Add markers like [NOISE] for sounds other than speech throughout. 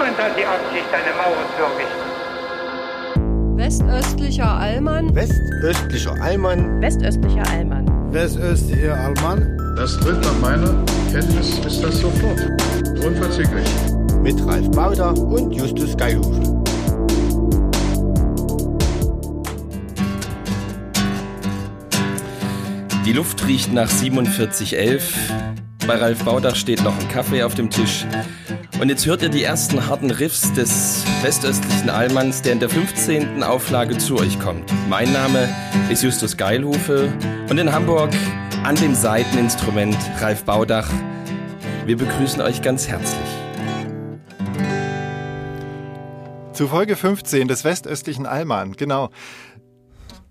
Niemand hat die Absicht, eine Mauer zu errichten. Westöstlicher Allmann. Westöstlicher Allmann. Westöstlicher Allmann. Westöstlicher Allmann. Das tritt nach meiner Kenntnis ist das sofort. Unverzüglich. Mit Ralf Bauder und Justus Geilhufe. Die Luft riecht nach 4711. Bei Ralf Baudach steht noch ein Kaffee auf dem Tisch. Und jetzt hört ihr die ersten harten Riffs des westöstlichen Allmanns, der in der 15. Auflage zu euch kommt. Mein Name ist Justus Geilhufe und in Hamburg an dem Seiteninstrument Ralf Baudach. Wir begrüßen euch ganz herzlich. Zu Folge 15 des westöstlichen Allmann, genau.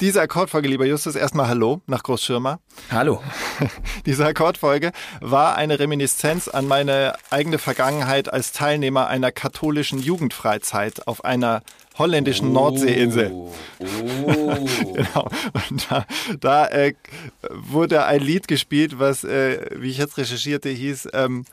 Diese Akkordfolge, lieber Justus, erstmal Hallo nach Großschirmer. Hallo. [LAUGHS] Diese Akkordfolge war eine Reminiszenz an meine eigene Vergangenheit als Teilnehmer einer katholischen Jugendfreizeit auf einer holländischen Nordseeinsel. Oh. [LAUGHS] Genau. Und da, da äh, wurde ein Lied gespielt, was, äh, wie ich jetzt recherchierte, hieß ähm,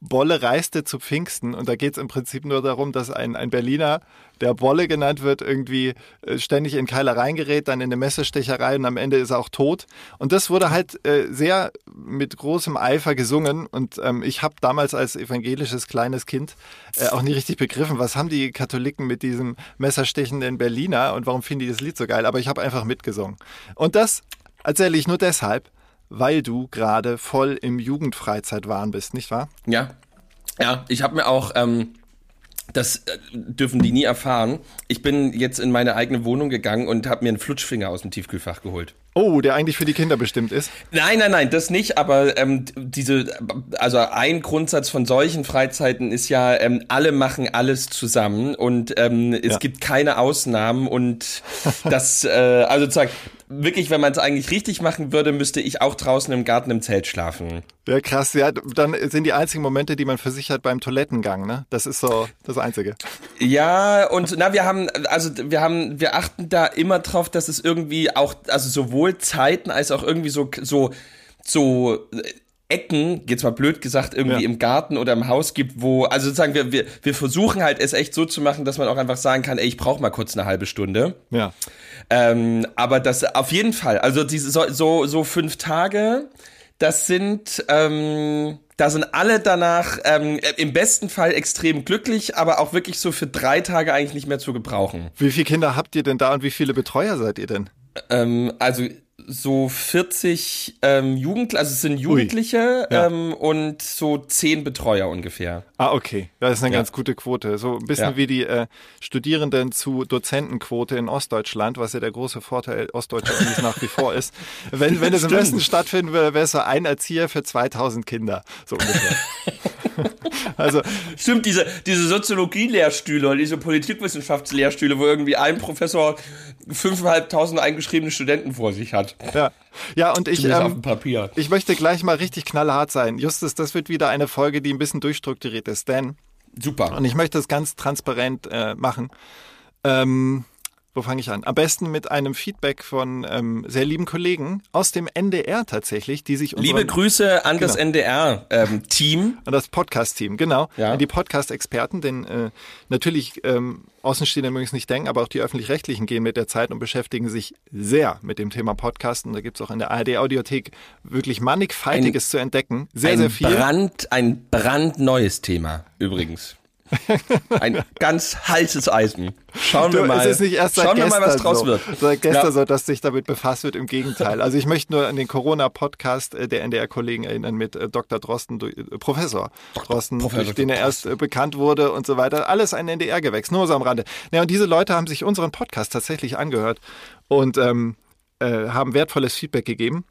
Bolle reiste zu Pfingsten. Und da geht es im Prinzip nur darum, dass ein, ein Berliner, der Bolle genannt wird, irgendwie äh, ständig in Keilereien gerät, dann in eine Messerstecherei und am Ende ist er auch tot. Und das wurde halt äh, sehr mit großem Eifer gesungen. Und ähm, ich habe damals als evangelisches kleines Kind äh, auch nie richtig begriffen, was haben die Katholiken mit diesem messerstechenden Berliner und warum finden die das Lied so geil. Aber ich habe einfach mitgesungen. Und das erzähle ich nur deshalb, weil du gerade voll im Jugendfreizeitwahn bist, nicht wahr? Ja, ja, ich habe mir auch, ähm, das äh, dürfen die nie erfahren. Ich bin jetzt in meine eigene Wohnung gegangen und habe mir einen Flutschfinger aus dem Tiefkühlfach geholt. Oh, der eigentlich für die Kinder bestimmt ist. Nein, nein, nein, das nicht. Aber ähm, diese, also ein Grundsatz von solchen Freizeiten ist ja, ähm, alle machen alles zusammen und ähm, es Ja. gibt keine Ausnahmen und [LAUGHS] das, äh, also sozusagen wirklich, wenn man es eigentlich richtig machen würde, müsste ich auch draußen im Garten im Zelt schlafen. Ja, krass. Ja, dann sind die einzigen Momente, die man für sich hat beim Toilettengang, ne? Das ist so das Einzige. Ja, und na, wir haben, also wir haben, wir achten da immer drauf, dass es irgendwie auch, also sowohl Zeiten als auch irgendwie so, so, so äh, Ecken, jetzt mal blöd gesagt, irgendwie Ja. im Garten oder im Haus gibt, wo, also sozusagen, wir, wir, wir versuchen halt es echt so zu machen, dass man auch einfach sagen kann, ey, ich brauche mal kurz eine halbe Stunde. Ja. Ähm, aber das auf jeden Fall, also diese so, so, so fünf Tage, das sind, ähm, da sind alle danach ähm, im besten Fall extrem glücklich, aber auch wirklich so für drei Tage eigentlich nicht mehr zu gebrauchen. Wie viele Kinder habt ihr denn da und wie viele Betreuer seid ihr denn? Ähm, also so 40 ähm, Jugendliche, also es sind Jugendliche Ja. ähm, und so 10 Betreuer ungefähr. Ah, okay. Das ist eine Ja. ganz gute Quote. So ein bisschen Ja. wie die äh, Studierenden zu Dozentenquote in Ostdeutschland, was ja der große Vorteil ostdeutscher Unis nach wie vor ist. Wenn, wenn es im. Westen stattfinden würde, wäre es so ein Erzieher für 2000 Kinder. So ungefähr. [LAUGHS] [LAUGHS] also, Stimmt, diese, diese Soziologie-Lehrstühle und diese Politikwissenschaftslehrstühle, wo irgendwie ein Professor 5.500 eingeschriebene Studenten vor sich hat. ja. Ja, und ich, ähm, ich möchte gleich mal richtig knallhart sein. Justus, das wird wieder eine Folge, die ein bisschen durchstrukturiert ist, denn Super. Und ich möchte es ganz transparent äh, machen. Ähm, wo fange ich an? Am besten mit einem Feedback von ähm, sehr lieben Kollegen aus dem NDR tatsächlich, die sich Liebe Grüße an das Genau. NDR-Team. [LAUGHS] an das Podcast-Team, genau. Ja. An die Podcast-Experten, denn äh, natürlich ähm, Außenstehende mögen es nicht denken, aber auch die Öffentlich-Rechtlichen gehen mit der Zeit und beschäftigen sich sehr mit dem Thema Podcasten. Da gibt es auch in der ARD-Audiothek wirklich mannigfaltiges zu entdecken. Sehr, ein sehr viel. Brand, ein brandneues Thema übrigens. [LAUGHS] Ein ganz heißes Eisen. Schauen wir Du, mal. es ist nicht erst seit Schauen wir mal, was draus so. wird. Seit gestern Ja. so, dass sich damit befasst wird. Im Gegenteil. Also ich möchte nur an den Corona-Podcast äh, der NDR-Kollegen erinnern mit äh, Dr. Drosten, äh, Professor Drosten, Professor durch den er erst bekannt wurde und so weiter. Alles ein NDR-Gewächs, nur so am Rande. Ja, und diese Leute haben sich unseren Podcast tatsächlich angehört und ähm, äh, haben wertvolles Feedback gegeben.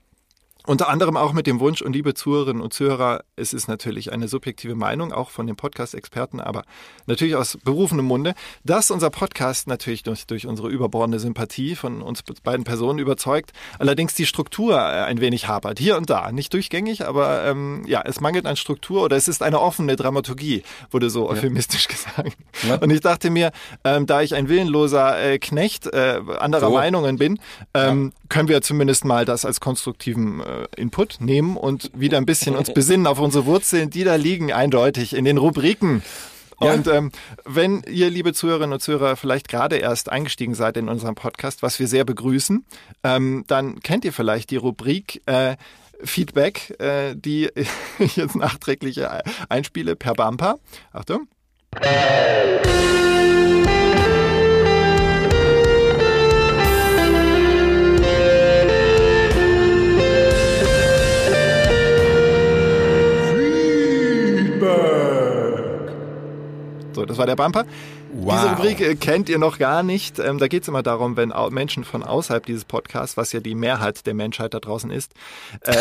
Unter anderem auch mit dem Wunsch und liebe Zuhörerinnen und Zuhörer, es ist natürlich eine subjektive Meinung, auch von den Podcast-Experten, aber natürlich aus berufenem Munde, dass unser Podcast natürlich durch, durch unsere überbordende Sympathie von uns beiden Personen überzeugt, allerdings die Struktur äh, ein wenig hapert. Hier und da, nicht durchgängig, aber ähm, ja, es mangelt an Struktur oder es ist eine offene Dramaturgie, wurde so euphemistisch [LAUGHS] gesagt. Ja. Und ich dachte mir, ähm, da ich ein willenloser äh, Knecht äh, anderer So. Meinungen bin, ähm, können wir zumindest mal das als konstruktiven äh, Input nehmen und wieder ein bisschen uns besinnen auf unsere Wurzeln, die da liegen eindeutig in den Rubriken. Ja. Und ähm, wenn ihr, liebe Zuhörerinnen und Zuhörer, vielleicht gerade erst eingestiegen seid in unserem Podcast, was wir sehr begrüßen, ähm, dann kennt ihr vielleicht die Rubrik äh, Feedback, äh, die ich [LAUGHS] jetzt nachträglich äh, einspiele per Bumper. Achtung. So, das war der Bumper. Wow. Diese Rubrik äh, kennt ihr noch gar nicht. Ähm, da geht es immer darum, wenn Menschen von außerhalb dieses Podcasts, was ja die Mehrheit der Menschheit da draußen ist, äh,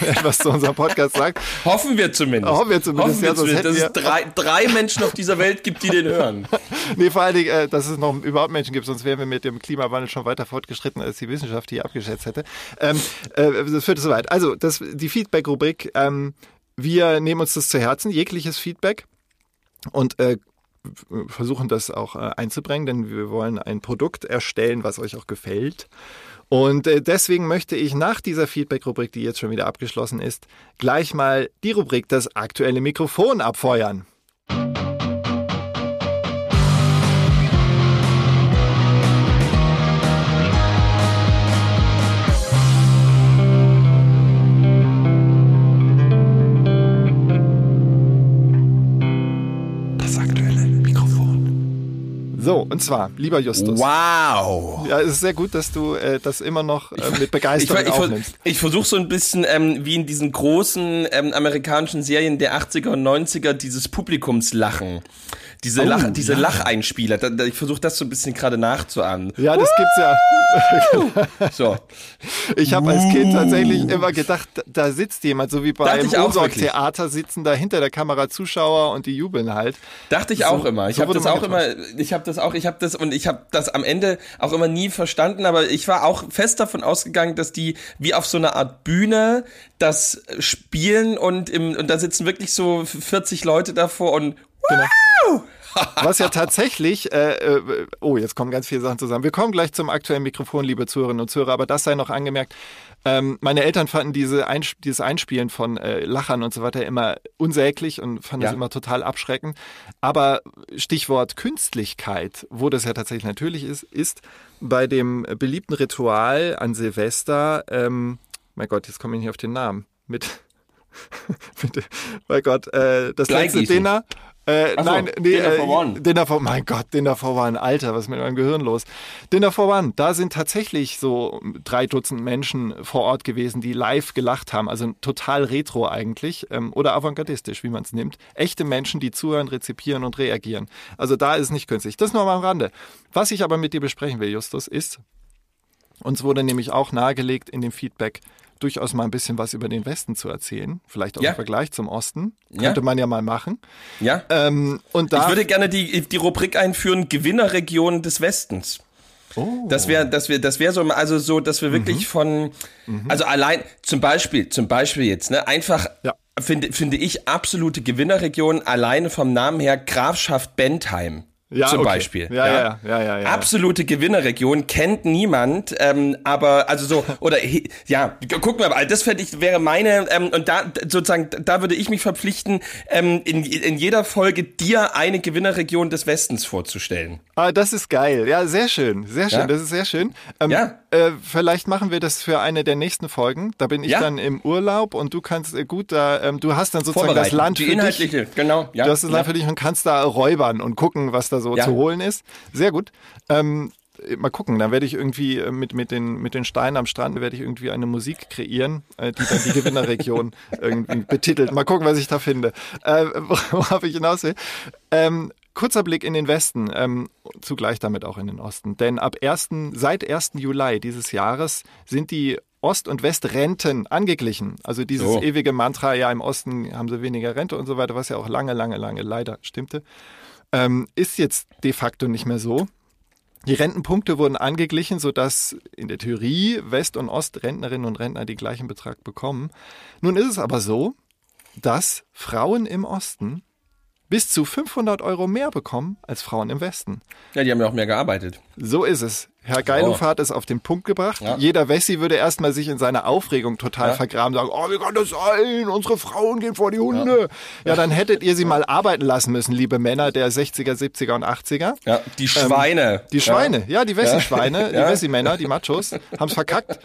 [LAUGHS] etwas zu unserem Podcast sagt. Hoffen wir zumindest. Hoffen wir zumindest, Hoffen wir ja, zumindest dass es drei, drei Menschen auf dieser Welt gibt, die den hören. [LAUGHS] Nee, vor allen Dingen, äh, dass es noch überhaupt Menschen gibt, sonst wären wir mit dem Klimawandel schon weiter fortgeschritten, als die Wissenschaft hier abgeschätzt hätte. Ähm, äh, das führt zu weit. Also, das, die Feedback-Rubrik, ähm, wir nehmen uns das zu Herzen, jegliches Feedback. Und äh, versuchen das auch äh, einzubringen, denn wir wollen ein Produkt erstellen, was euch auch gefällt. Und äh, deswegen möchte ich nach dieser Feedback-Rubrik, die jetzt schon wieder abgeschlossen ist, gleich mal die Rubrik das aktuelle Mikrofon abfeuern. So, und zwar, lieber Justus. Wow. Ja, es ist sehr gut, dass du äh, das immer noch äh, mit [LAUGHS] Ich, Begeisterung ich, aufnimmst. ich versuche so ein bisschen ähm, wie in diesen großen ähm, amerikanischen Serien der 80er und 90er dieses Publikumslachen. Diese, Oh, Lach, diese ja. Lacheinspieler. Da, da, ich versuche das so ein bisschen gerade nachzuahmen. Ja, das gibt's ja. So. Ich habe als Kind tatsächlich immer gedacht, da sitzt jemand, so wie Dachte beim. Theater sitzen da hinter der Kamera Zuschauer und die jubeln halt. Dachte ich So- auch immer. Ich so habe das auch immer, ich habe das auch, ich habe das und ich habe das am Ende auch immer nie verstanden, aber ich war auch fest davon ausgegangen, dass die wie auf so einer Art Bühne das spielen und im und da sitzen wirklich so 40 Leute davor und Genau. Was ja tatsächlich, äh, äh, oh, jetzt kommen ganz viele Sachen zusammen. Wir kommen gleich zum aktuellen Mikrofon, liebe Zuhörerinnen und Zuhörer, aber das sei noch angemerkt. Ähm, meine Eltern fanden diese Einsp dieses Einspielen von äh, Lachern und so weiter immer unsäglich und fanden Ja. das immer total abschreckend. Aber Stichwort Künstlichkeit, wo das ja tatsächlich natürlich ist, ist bei dem beliebten Ritual an Silvester, ähm, mein Gott, jetzt komme ich nicht auf den Namen, mit, [LAUGHS] mit mein Gott, äh, das letzte. Dinner. Äh, so, nein, nee, Dinner for äh, One. Dinner for, mein Gott, Dinner for One, Alter, was ist mit meinem Gehirn los? Dinner for One, da sind tatsächlich so drei Dutzend Menschen vor Ort gewesen, die live gelacht haben, also total retro eigentlich ähm, oder avantgardistisch, wie man es nimmt. Echte Menschen, die zuhören, rezipieren und reagieren. Also da ist es nicht künstlich. Das nur mal am Rande. Was ich aber mit dir besprechen will, Justus, ist, uns wurde nämlich auch nahegelegt in dem Feedback, durchaus mal ein bisschen was über den Westen zu erzählen. Vielleicht auch Ja. im Vergleich zum Osten. Ja. Könnte man ja mal machen. ja. Ähm, und da Ich würde gerne die, die Rubrik einführen, Gewinnerregionen des Westens. Oh. Das wäre, das wäre, das wäre so, also so, dass wir Mhm. wirklich von, also allein, zum Beispiel, zum Beispiel jetzt, ne, einfach, Ja. finde, finde ich absolute Gewinnerregion alleine vom Namen her Grafschaft Bentheim. Ja, zum okay. Beispiel. Ja, ja, ja, ja, ja. Absolute Gewinnerregion kennt niemand, ähm, aber also so oder ja, wir mal. Das fände ich wäre meine ähm, und da sozusagen da würde ich mich verpflichten, ähm, in, in jeder Folge dir eine Gewinnerregion des Westens vorzustellen. Ah, das ist geil. Ja, sehr schön. Sehr schön. Ja. Das ist sehr schön. Ähm, Ja. äh, vielleicht machen wir das für eine der nächsten Folgen. Da bin ich Ja. dann im Urlaub und du kannst äh, gut da, ähm, du hast dann sozusagen das. Land die für dich. genau. Ja, Du hast das Land für dich und kannst da räubern und gucken, was da so Ja. zu holen ist. Sehr gut. Ähm, mal gucken, dann werde ich irgendwie äh, mit, mit, den, mit den Steinen am Strand werde ich irgendwie eine Musik kreieren, äh, die dann die Gewinnerregion [LAUGHS] irgendwie betitelt. Mal gucken, was ich da finde. Äh, [LAUGHS] worauf ich hinaus will. Ähm, kurzer Blick in den Westen, ähm, zugleich damit auch in den Osten. Denn ab 1., seit 1. Juli dieses Jahres sind die Ost- und Westrenten angeglichen. Also dieses So. ewige Mantra, ja, im Osten haben sie weniger Rente und so weiter, was ja auch lange, lange, lange leider stimmte, ähm, ist jetzt de facto nicht mehr so. Die Rentenpunkte wurden angeglichen, sodass in der Theorie West- und Ostrentnerinnen und Rentner die gleichen Betrag bekommen. Nun ist es aber so, dass Frauen im Osten bis zu 500 Euro mehr bekommen als Frauen im Westen. Ja, die haben ja auch mehr gearbeitet. So ist es. Herr Geilhofer hat es auf den Punkt gebracht. Ja. Jeder Wessi würde erstmal sich in seiner Aufregung total Ja. vergraben, sagen, oh, wie kann das sein? Unsere Frauen gehen vor die Hunde. Ja, dann hättet ihr sie mal arbeiten lassen müssen, liebe Männer der 60er, 70er und 80er. Ja, die Schweine. Ähm, Die Schweine, ja, die Wessi-Schweine, Ja. die [LAUGHS] Wessi-Männer, die Machos, haben's verkackt.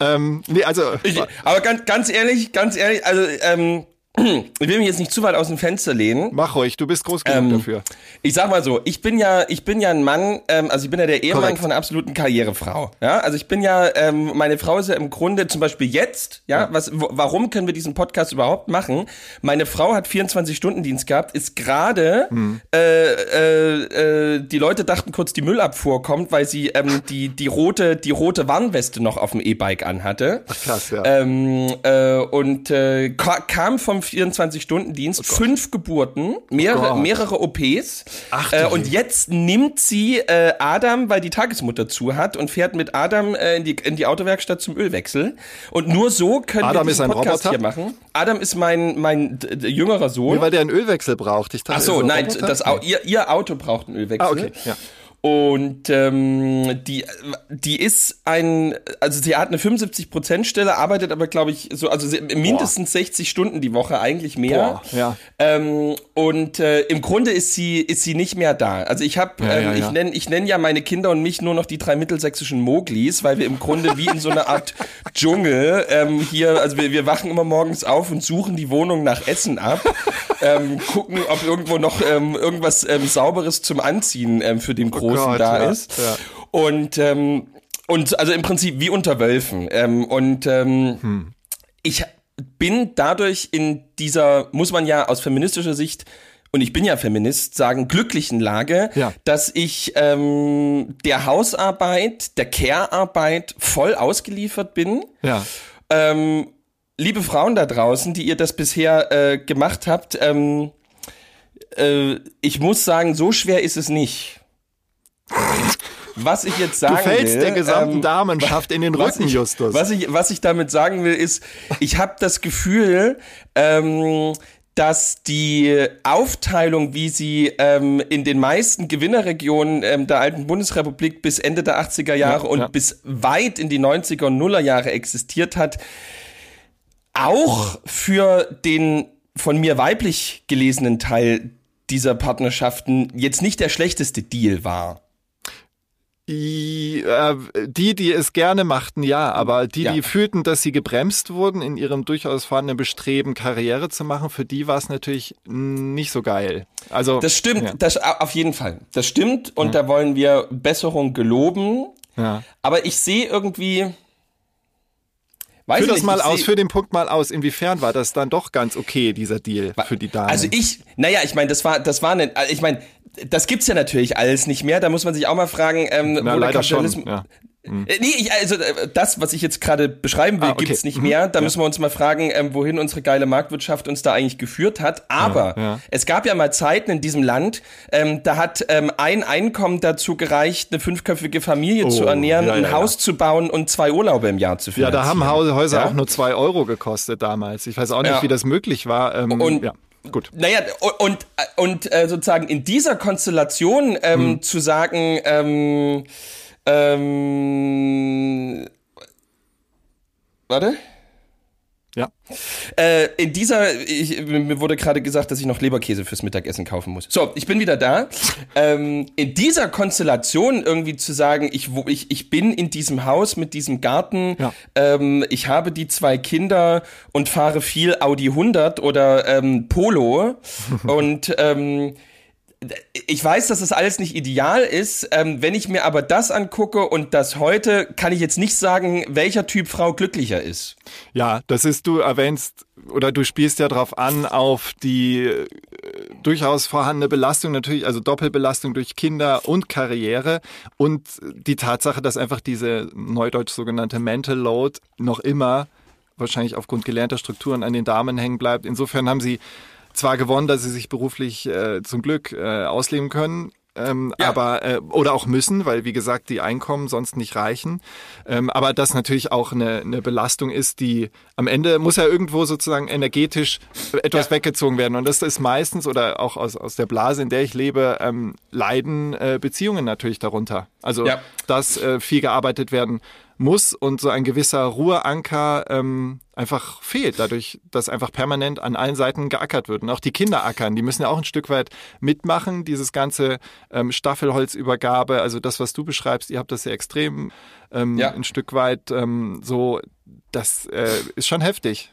Ähm, nee, also, Ich, aber ganz, ganz ehrlich, ganz ehrlich, also ähm, ich will mich jetzt nicht zu weit aus dem Fenster lehnen. mach ruhig, du bist groß genug Ähm, dafür. Ich sag mal so, ich bin ja, ich bin ja ein Mann, ähm, also ich bin ja der Ehemann Korrekt. von einer absoluten Karrierefrau. Ja, also ich bin ja, ähm, meine Frau ist ja im Grunde zum Beispiel jetzt, ja, was, wo, warum können wir diesen Podcast überhaupt machen? Meine Frau hat 24 Stunden Dienst gehabt, ist gerade, Hm. äh, äh, äh, die Leute dachten kurz, die Müllabfuhr kommt, weil sie ähm, die die rote die rote Warnweste noch auf dem E-Bike anhatte. krass, ja. Ähm, äh, und äh, ka- kam vom 24-Stunden-Dienst, fünf Geburten, mehrere, Gott. mehrere OPs. Ach äh, und jetzt nimmt sie äh, Adam, weil die Tagesmutter zu hat, und fährt mit Adam äh, in, die, in die Autowerkstatt zum Ölwechsel. Und nur so können Adam wir diesen Podcast Roboter? hier machen. Adam ist mein, mein jüngerer Sohn. Nee, weil der einen Ölwechsel braucht. Ich dachte, Ach so, nein, das, ihr, ihr Auto braucht einen Ölwechsel. Ah, okay, ja. Und ähm, die, die ist ein, also sie hat eine 75% Stelle, arbeitet aber, glaube ich, so, also mindestens 60 Stunden die Woche, eigentlich mehr. Boah, ja. Ähm, und äh, im Grunde ist sie, ist sie nicht mehr da. Also ich habe, Ja, ähm, ja, ja. ich nenne ich nenn ja meine Kinder und mich nur noch die drei mittelsächsischen Moglis, weil wir im Grunde wie in so einer Art [LAUGHS] Dschungel ähm, hier, also wir, wir wachen immer morgens auf und suchen die Wohnung nach Essen ab, ähm, gucken, ob irgendwo noch ähm, irgendwas ähm, Sauberes zum Anziehen ähm, für den Großen Gott, da ja, ist. ja. Und ähm, und also im Prinzip wie unter Wölfen. Ähm, und ähm, Hm. ich bin dadurch in dieser, muss man ja aus feministischer Sicht, und ich bin ja Feminist, sagen, glücklichen Lage, Ja. dass ich ähm, der Hausarbeit, der Care-Arbeit voll ausgeliefert bin. Ja. Ähm, liebe Frauen da draußen, die ihr das bisher äh, gemacht habt, ähm, äh, ich muss sagen, so schwer ist es nicht. Was ich jetzt Du sagen fällst will, der gesamten ähm, Damenschaft in den Rücken, ich, Justus. Was ich, was ich damit sagen will, ist, ich habe das Gefühl, ähm, dass die Aufteilung, wie sie ähm, in den meisten Gewinnerregionen ähm, der alten Bundesrepublik bis Ende der 80er Jahre Ja, und ja. bis weit in die 90er und Nuller Jahre existiert hat, auch für den von mir weiblich gelesenen Teil dieser Partnerschaften jetzt nicht der schlechteste Deal war. Die, äh, die, die es gerne machten, ja, aber die, Ja. die fühlten, dass sie gebremst wurden in ihrem durchaus vorhandenen Bestreben, Karriere zu machen, für die war es natürlich nicht so geil. Also Das stimmt, Ja. das auf jeden Fall. Das stimmt und da wollen wir Besserung geloben. Ja. Aber ich sehe irgendwie. Weiß Führ das mal aus, für den Punkt mal aus. Inwiefern war das dann doch ganz okay, dieser Deal für die Damen? Also ich, naja, ich meine, das war, das war eine, ich meine, das gibt's ja natürlich alles nicht mehr. Da muss man sich auch mal fragen, ähm, Na, wo der leider schon, Kapitalismus. ja. Äh, Nee, ich, also äh, das, was ich jetzt gerade beschreiben will, Ah, okay. gibt's nicht Mhm. mehr. Da müssen wir uns mal fragen, ähm, wohin unsere geile Marktwirtschaft uns da eigentlich geführt hat. Aber Ja, ja. es gab ja mal Zeiten in diesem Land, ähm, da hat ähm, ein Einkommen dazu gereicht, eine fünfköpfige Familie zu Oh, ernähren, ja, ein ja, ja. Haus zu bauen und zwei Urlaube im Jahr zu ja, finanzieren. da haben Häuser Ja? auch nur zwei Euro gekostet damals. Ich weiß auch nicht, Ja. wie das möglich war. Ähm, Und- ja, gut. Naja, und, und, und äh, sozusagen in dieser Konstellation ähm, Hm. zu sagen, ähm, ähm, warte. Ja. Äh, in dieser, ich, mir wurde gerade gesagt, dass ich noch Leberkäse fürs Mittagessen kaufen muss. So, ich bin wieder da. ähm, in dieser Konstellation irgendwie zu sagen, ich, wo, ich, ich bin in diesem Haus mit diesem Garten, Ja. ähm, ich habe die zwei Kinder und fahre viel Audi 100 oder ähm, Polo [LAUGHS] und ähm, ich weiß, dass das alles nicht ideal ist. Ähm, wenn ich mir aber das angucke und das heute, kann ich jetzt nicht sagen, welcher Typ Frau glücklicher ist. Ja, das ist, du erwähnst oder du spielst ja drauf an, auf die äh, durchaus vorhandene Belastung, natürlich, also Doppelbelastung durch Kinder und Karriere und die Tatsache, dass einfach diese neudeutsch sogenannte Mental Load noch immer wahrscheinlich aufgrund gelernter Strukturen an den Damen hängen bleibt. Insofern haben sie zwar gewonnen, dass sie sich beruflich äh, zum Glück äh, ausleben können, Ähm, Ja. aber äh, oder auch müssen, weil wie gesagt die Einkommen sonst nicht reichen. Ähm, aber das natürlich auch eine, eine Belastung ist, die am Ende muss ja irgendwo sozusagen energetisch etwas Ja. weggezogen werden. Und das ist meistens oder auch aus, aus der Blase, in der ich lebe, ähm, leiden äh, Beziehungen natürlich darunter. Also Ja. dass äh, viel gearbeitet werden muss und so ein gewisser Ruheanker ähm, einfach fehlt, dadurch, dass einfach permanent an allen Seiten geackert wird. Und auch die Kinder ackern, die müssen ja auch ein Stück weit mitmachen, dieses ganze ähm, Staffelholzübergabe, also das, was du beschreibst, ihr habt das ja extrem ähm, Ja. ein Stück weit ähm, so, das äh, ist schon heftig.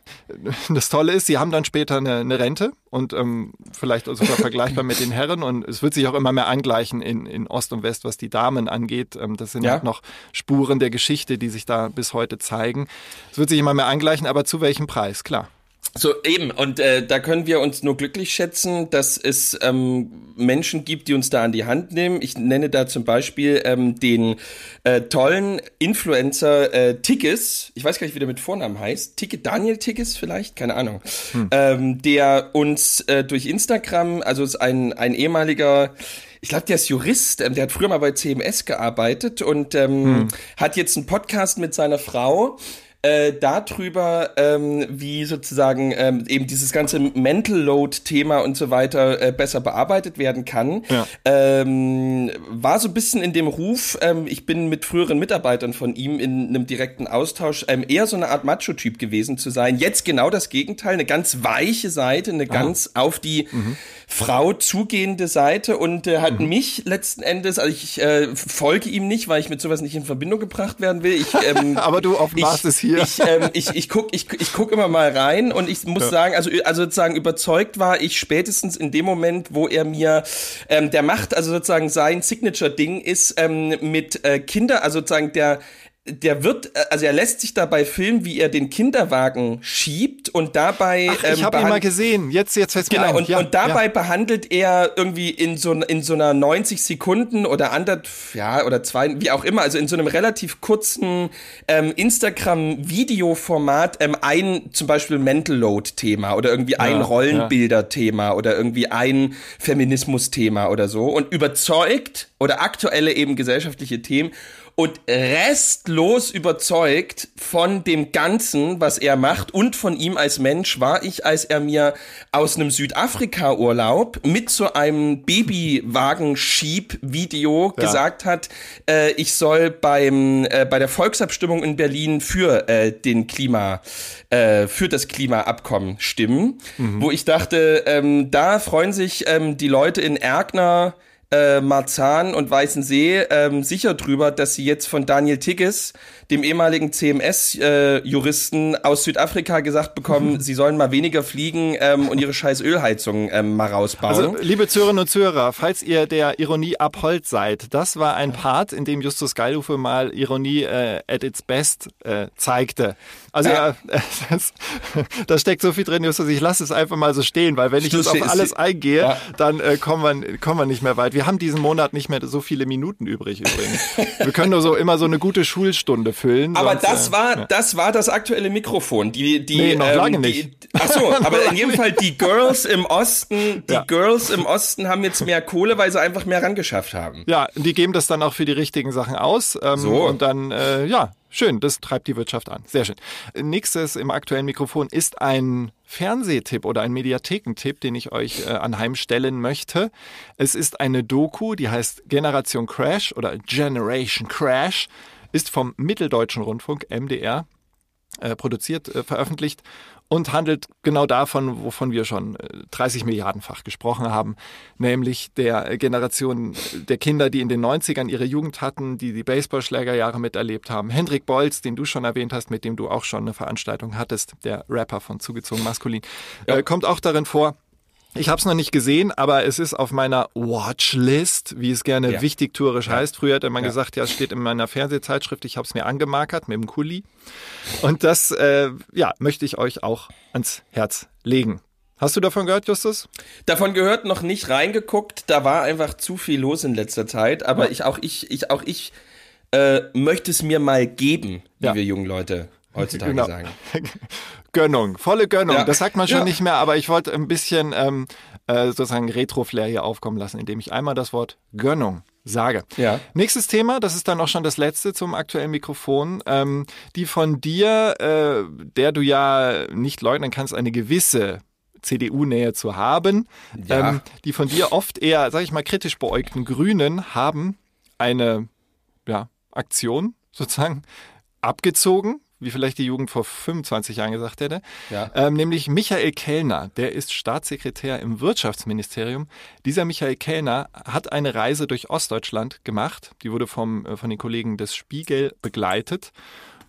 Das Tolle ist, sie haben dann später eine, eine Rente und ähm, vielleicht sogar vergleichbar mit den Herren und es wird sich auch immer mehr angleichen in, in Ost und West, was die Damen angeht. Ähm, das sind Ja. halt noch Spuren der Geschichte, die sich da bis heute zeigen. Es wird sich immer mehr angleichen, aber zu welchem Preis? Klar. So eben, und äh, da können wir uns nur glücklich schätzen, dass es ähm, Menschen gibt, die uns da an die Hand nehmen. Ich nenne da zum Beispiel ähm, den äh, tollen Influencer äh, Tickes, ich weiß gar nicht, wie der mit Vornamen heißt, Ticket Daniel Tickes vielleicht, keine Ahnung, ähm, der uns äh, durch Instagram, also ist ein, ein ehemaliger ich glaube, der ist Jurist, ähm, der hat früher mal bei CMS gearbeitet und ähm, hat jetzt einen Podcast mit seiner Frau äh, darüber, ähm, wie sozusagen ähm, eben dieses ganze Mental Load-Thema und so weiter äh, besser bearbeitet werden kann. Ja. Ähm, war so ein bisschen in dem Ruf, ähm, ich bin mit früheren Mitarbeitern von ihm in einem direkten Austausch, ähm, eher so eine Art Macho-Typ gewesen zu sein. Jetzt genau das Gegenteil, eine ganz weiche Seite, eine ganz auf die Frau zugehende Seite und äh, hat mich letzten Endes, also ich äh, folge ihm nicht, weil ich mit sowas nicht in Verbindung gebracht werden will. Ich, ähm, [LAUGHS] Aber du offenbarst es hier. Ich, ähm, ich, ich guck, ich, ich guck immer mal rein und ich muss sagen, also, also sozusagen überzeugt war ich spätestens in dem Moment, wo er mir, ähm, der macht, also sozusagen sein Signature-Ding ist ähm, mit äh, Kinder, also sozusagen der der wird, äh, also er lässt sich dabei filmen, wie er den Kinderwagen schiebt und dabei. Ach, ich ähm, habe ihn mal gesehen. Jetzt, jetzt fällt's mir Genau, ein. und, ja, und dabei ja. behandelt er irgendwie in so, in so einer 90 Sekunden oder ander, ja, oder zwei, wie auch immer, also in so einem relativ kurzen ähm, Instagram-Videoformat ähm, ein zum Beispiel Mental Load-Thema oder irgendwie ein Ja, Rollenbilder-Thema oder irgendwie ein Feminismus-Thema oder so und überzeugt oder aktuelle eben gesellschaftliche Themen und restlos überzeugt von dem Ganzen, was er macht und von ihm als Mensch war ich, als er mir aus einem Südafrika-Urlaub mit so einem Babywagenschieb-Video Ja. gesagt hat, äh, ich soll beim äh, bei der Volksabstimmung in Berlin für äh, den Klima äh, für das Klimaabkommen stimmen, wo ich dachte, ähm, da freuen sich ähm, die Leute in Erkner äh, Marzahn und Weißensee ähm, sicher drüber, dass sie jetzt von Daniel Tigges, dem ehemaligen CMS-Juristen aus Südafrika, gesagt bekommen, [LAUGHS] sie sollen mal weniger fliegen ähm, und ihre scheiß Ölheizung ähm, mal rausbauen. Also, liebe Zuhörerinnen und Zuhörer, falls ihr der Ironie abhold seid, das war ein Part, in dem Justus Geilhufe mal Ironie äh, at its best äh, zeigte. Also Ja. [LAUGHS] das, da steckt so viel drin, Justus. Ich lasse es einfach mal so stehen, weil wenn ich jetzt auf alles eingehe, Ja. dann äh, kommen, wir, kommen wir nicht mehr weit. Wir haben diesen Monat nicht mehr so viele Minuten übrig übrigens. [LAUGHS] wir können nur so immer so eine gute Schulstunde füllen. Aber sonst, das äh, war, das war das aktuelle Mikrofon. Die, die, Nee, noch ähm, lange die, nicht. Ach so, [LAUGHS] aber in jedem Fall die Girls im Osten, die Ja. Girls im Osten haben jetzt mehr Kohle, weil sie einfach mehr rangeschafft haben. Ja, die geben das dann auch für die richtigen Sachen aus. Ähm, So. Und dann, äh, ja, schön, das treibt die Wirtschaft an. Sehr schön. Nächstes im aktuellen Mikrofon ist ein Fernsehtipp oder ein Mediathekentipp, den ich euch äh, anheimstellen möchte. Es ist eine Doku, die heißt Generation Crash oder Generation Crash, ist vom Mitteldeutschen Rundfunk, MDR, äh, produziert, äh, veröffentlicht und handelt genau davon, wovon wir schon äh, 30 Milliardenfach gesprochen haben, nämlich der äh, Generation der Kinder, die in den 90ern ihre Jugend hatten, die die Baseballschlägerjahre miterlebt haben. Hendrik Bolz, den du schon erwähnt hast, mit dem du auch schon eine Veranstaltung hattest, der Rapper von Zugezogen Maskulin, äh, kommt auch darin vor. Ich habe es noch nicht gesehen, aber es ist auf meiner Watchlist, wie es gerne Ja. wichtigtuerisch heißt. Früher hat man Ja. gesagt, ja, es steht in meiner Fernsehzeitschrift, ich habe es mir angemarkert mit dem Kuli. Und das, äh, ja, möchte ich euch auch ans Herz legen. Hast du davon gehört, Justus? Davon gehört noch nicht reingeguckt, da war einfach zu viel los in letzter Zeit, aber ich auch ich, ich auch ich äh, möchte es mir mal geben, wie Ja. wir jungen Leute heutzutage Genau. sagen. [LAUGHS] Gönnung, volle Gönnung. Ja. Das sagt man schon Ja. nicht mehr, aber ich wollte ein bisschen ähm, äh, sozusagen Retro-Flair hier aufkommen lassen, indem ich einmal das Wort Gönnung sage. Ja. Nächstes Thema, das ist dann auch schon das letzte zum aktuellen Mikrofon. Ähm, die von dir, äh, der du ja nicht leugnen kannst, eine gewisse CDU-Nähe zu haben, Ja. ähm, die von dir oft eher, sag ich mal, kritisch beäugten Grünen haben eine ja, Aktion sozusagen abgezogen, wie vielleicht die Jugend vor 25 Jahren gesagt hätte. Ja. Ähm, nämlich Michael Kellner, der ist Staatssekretär im Wirtschaftsministerium. Dieser Michael Kellner hat eine Reise durch Ostdeutschland gemacht. Die wurde vom, äh, von den Kollegen des Spiegel begleitet.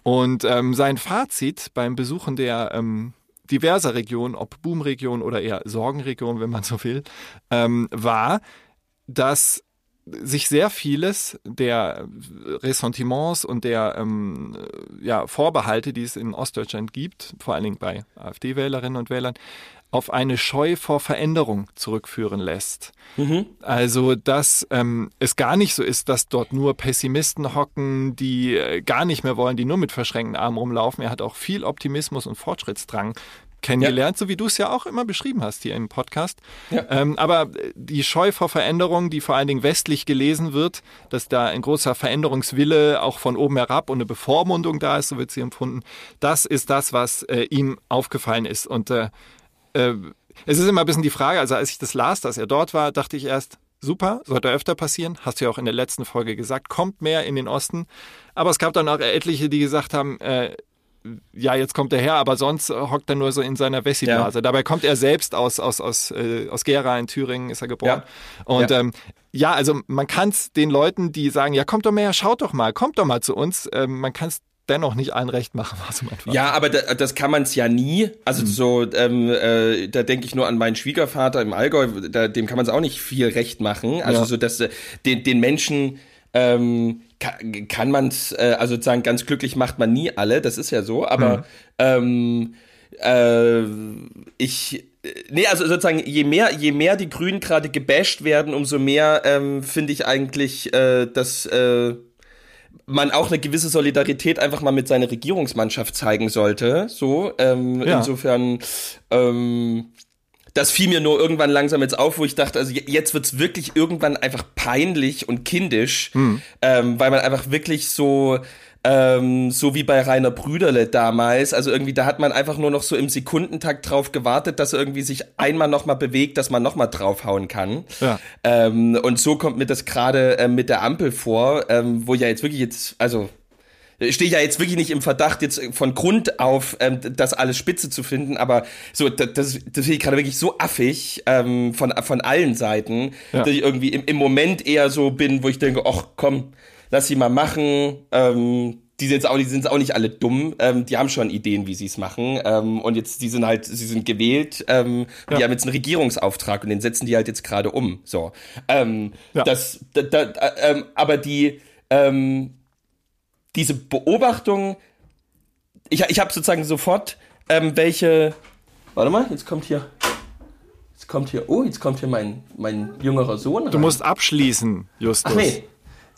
Und ähm, sein Fazit beim Besuchen der ähm, diverser Regionen, ob Boomregion oder eher Sorgenregion, wenn man so will, ähm, war, dass sich sehr vieles der Ressentiments und der ähm, ja, Vorbehalte, die es in Ostdeutschland gibt, vor allen Dingen bei AfD-Wählerinnen und Wählern, auf eine Scheu vor Veränderung zurückführen lässt. Also, dass ähm, es gar nicht so ist, dass dort nur Pessimisten hocken, die äh, gar nicht mehr wollen, die nur mit verschränkten Armen rumlaufen. Er hat auch viel Optimismus und Fortschrittsdrang kennengelernt, so wie du es ja auch immer beschrieben hast hier im Podcast. Ja. Ähm, aber die Scheu vor Veränderung, die vor allen Dingen westlich gelesen wird, dass da ein großer Veränderungswille auch von oben herab und eine Bevormundung da ist, so wird sie empfunden, das ist das, was äh, ihm aufgefallen ist. Und äh, äh, es ist immer ein bisschen die Frage, also als ich das las, dass er dort war, dachte ich erst, super, sollte öfter passieren, hast du ja auch in der letzten Folge gesagt, kommt mehr in den Osten. Aber es gab dann auch etliche, die gesagt haben, äh, ja, jetzt kommt er her, aber sonst äh, hockt er nur so in seiner Wessi-Blase. Dabei kommt er selbst aus, aus, aus, äh, aus Gera in Thüringen, ist er geboren. Ja. Und Ja. ähm, ja, also man kann es den Leuten, die sagen, ja, kommt doch mehr, schaut doch mal, kommt doch mal zu uns, ähm, man kann es dennoch nicht allen recht machen, [LAUGHS] was man einfach. Ja, aber da, das kann man es ja nie. Also so, ähm, äh, da denke ich nur an meinen Schwiegervater im Allgäu, da, dem kann man es auch nicht viel recht machen. Also Ja. so, dass äh, den, den Menschen ähm, kann, kann man es, äh, also sozusagen ganz glücklich macht man nie alle, das ist ja so, aber ähm, äh, ich Nee, also sozusagen, je mehr, je mehr die Grünen gerade gebasht werden, umso mehr ähm, finde ich eigentlich, äh, dass äh, man auch eine gewisse Solidarität einfach mal mit seiner Regierungsmannschaft zeigen sollte. So, ähm, Ja. insofern, ähm, das fiel mir nur irgendwann langsam jetzt auf, wo ich dachte, also je- jetzt wird's wirklich irgendwann einfach peinlich und kindisch, ähm, weil man einfach wirklich so ähm, so wie bei Rainer Brüderle damals, also irgendwie da hat man einfach nur noch so im Sekundentakt drauf gewartet, dass er irgendwie sich einmal noch mal bewegt, dass man noch mal draufhauen kann. Ja. Ähm, und so kommt mir das gerade äh, mit der Ampel vor, ähm, wo ja jetzt wirklich jetzt, also stehe ich ja jetzt wirklich nicht im Verdacht, jetzt von Grund auf ähm, das alles spitze zu finden, aber so, das, das, finde ich gerade wirklich so affig ähm, von, von allen Seiten, Ja. dass ich irgendwie im, im Moment eher so bin, wo ich denke, ach komm, lass sie mal machen. Ähm, die sind jetzt auch, die sind auch nicht alle dumm. Ähm, die haben schon Ideen, wie sie es machen. Ähm, und jetzt, die sind halt, sie sind gewählt. Ähm, Ja. Die haben jetzt einen Regierungsauftrag und den setzen die halt jetzt gerade um. So, ähm, Ja. das, da, da, äh, ähm, aber die, ähm, diese Beobachtung, ich, ich habe sozusagen sofort ähm, welche. Warte mal, jetzt kommt hier. Jetzt kommt hier. Oh, jetzt kommt hier mein, mein jüngerer Sohn. Du musst abschließen, Justus. Ach nee.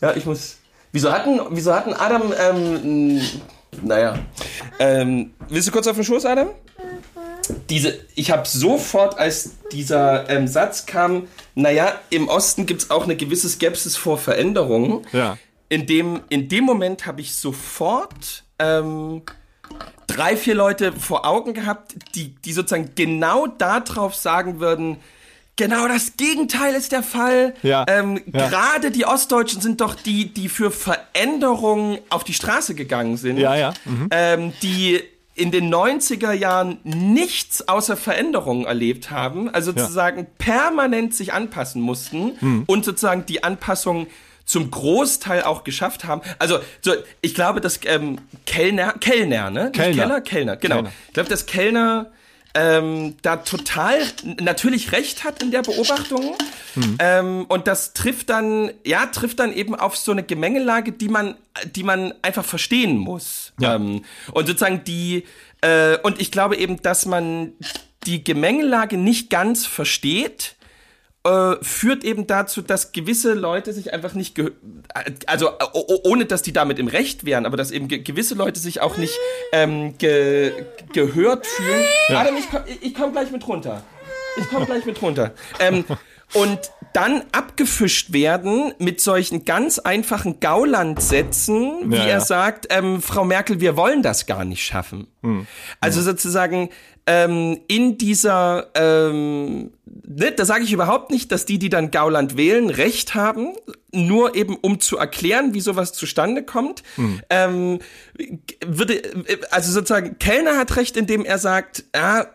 Ja, ich muss. Wieso hatten, wieso hatten Adam, ähm, naja. Ähm, willst du kurz auf den Schoß, Adam? Diese, ich habe sofort, als dieser ähm, Satz kam, naja, im Osten gibt's auch eine gewisse Skepsis vor Veränderungen. Ja. In dem, in dem Moment habe ich sofort ähm, drei, vier Leute vor Augen gehabt, die, die sozusagen genau darauf sagen würden, genau das Gegenteil ist der Fall. Ja, Ähm, ja. Gerade die Ostdeutschen sind doch die, die für Veränderungen auf die Straße gegangen sind. Ja, ja. Mhm. Ähm, die in den 90er Jahren nichts außer Veränderungen erlebt haben, also sozusagen permanent sich anpassen mussten Mhm. und sozusagen die Anpassung zum Großteil auch geschafft haben. Also so, ich glaube, dass ähm, Kellner, Kellner, ne? Nicht Kellner. Keller, Kellner, genau. Kellner. Ich glaube, dass Kellner ähm, da total natürlich recht hat in der Beobachtung. Hm. Ähm, und das trifft dann, ja, trifft dann eben auf so eine Gemengelage, die man, die man einfach verstehen muss. Ja. Ähm, und sozusagen die, äh, und ich glaube eben, dass man die Gemengelage nicht ganz versteht, äh, führt eben dazu, dass gewisse Leute sich einfach nicht, ge also äh, ohne dass die damit im Recht wären, aber dass eben ge gewisse Leute sich auch nicht ähm, ge gehört fühlen. Adam, ich komm, ich komm gleich mit runter. ich komme gleich mit runter. Ähm, und dann abgefischt werden mit solchen ganz einfachen Gaulandsätzen, wie Ja, er ja. sagt, ähm, Frau Merkel, wir wollen das gar nicht schaffen. Hm. Also sozusagen ähm, in dieser, ähm, ne, da sage ich überhaupt nicht, dass die, die dann Gauland wählen, recht haben, nur eben um zu erklären, wie sowas zustande kommt. Hm. Ähm, würde, also sozusagen, Kellner hat recht, indem er sagt, ja,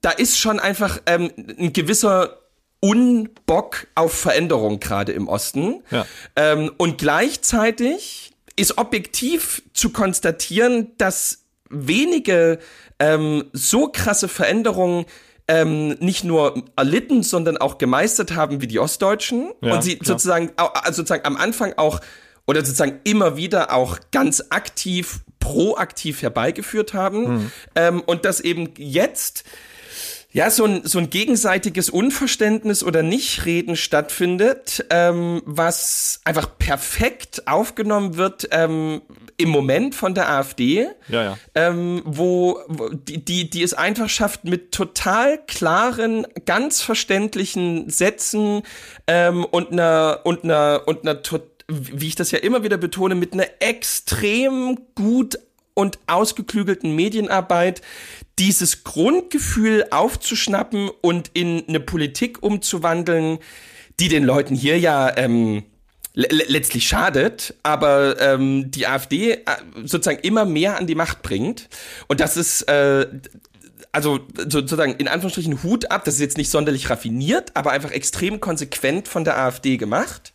da ist schon einfach ähm, ein gewisser Unbock auf Veränderung gerade im Osten. Ja. Ähm, und gleichzeitig ist objektiv zu konstatieren, dass wenige ähm, so krasse Veränderungen ähm, nicht nur erlitten, sondern auch gemeistert haben wie die Ostdeutschen. Ja, und sie klar. sozusagen, also sozusagen am Anfang auch oder sozusagen immer wieder auch ganz aktiv, proaktiv herbeigeführt haben. Mhm. Ähm, und dass eben jetzt ja, so ein, so ein gegenseitiges Unverständnis oder Nichtreden stattfindet, ähm, was einfach perfekt aufgenommen wird ähm, im Moment von der AfD, Ja, ja. ähm, wo, wo die, die, die es einfach schafft, mit total klaren, ganz verständlichen Sätzen ähm, und einer und einer und einer wie ich das ja immer wieder betone, mit einer extrem gut und ausgeklügelten Medienarbeit dieses Grundgefühl aufzuschnappen und in eine Politik umzuwandeln, die den Leuten hier ja ähm, le le- letztlich schadet, aber ähm, die AfD äh, sozusagen immer mehr an die Macht bringt. Und das ist äh, also so- sozusagen in Anführungsstrichen Hut ab, das ist jetzt nicht sonderlich raffiniert, aber einfach extrem konsequent von der AfD gemacht.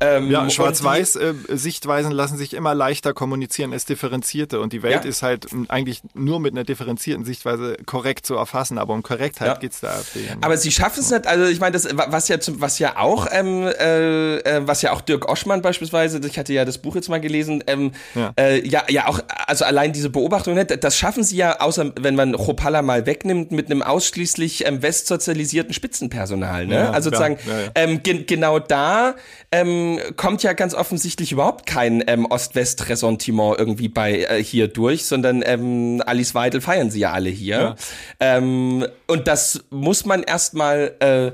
Ähm, Ja, und schwarz-weiß äh, Sichtweisen lassen sich immer leichter kommunizieren als differenzierte und die Welt Ja. ist halt m, eigentlich nur mit einer differenzierten Sichtweise korrekt zu erfassen, aber um Korrektheit Ja. AfD. ja nicht. Aber sie schaffen es nicht, also ich meine, das, was ja zum, was ja auch, ähm, äh, äh, was ja auch Dirk Oschmann beispielsweise, ich hatte ja das Buch jetzt mal gelesen, ähm, Ja. Äh, ja, ja auch, also allein diese Beobachtung, ne, das schaffen sie ja, außer wenn man Chopalla mal wegnimmt, mit einem ausschließlich ähm, westsozialisierten Spitzenpersonal. Ne? Also sozusagen. Ähm, gen genau da ähm, kommt ja ganz offensichtlich überhaupt kein ähm, Ost-West-Ressentiment irgendwie bei äh, hier durch, sondern ähm, Alice Weidel feiern sie ja alle hier. Ähm, und das muss man erstmal äh,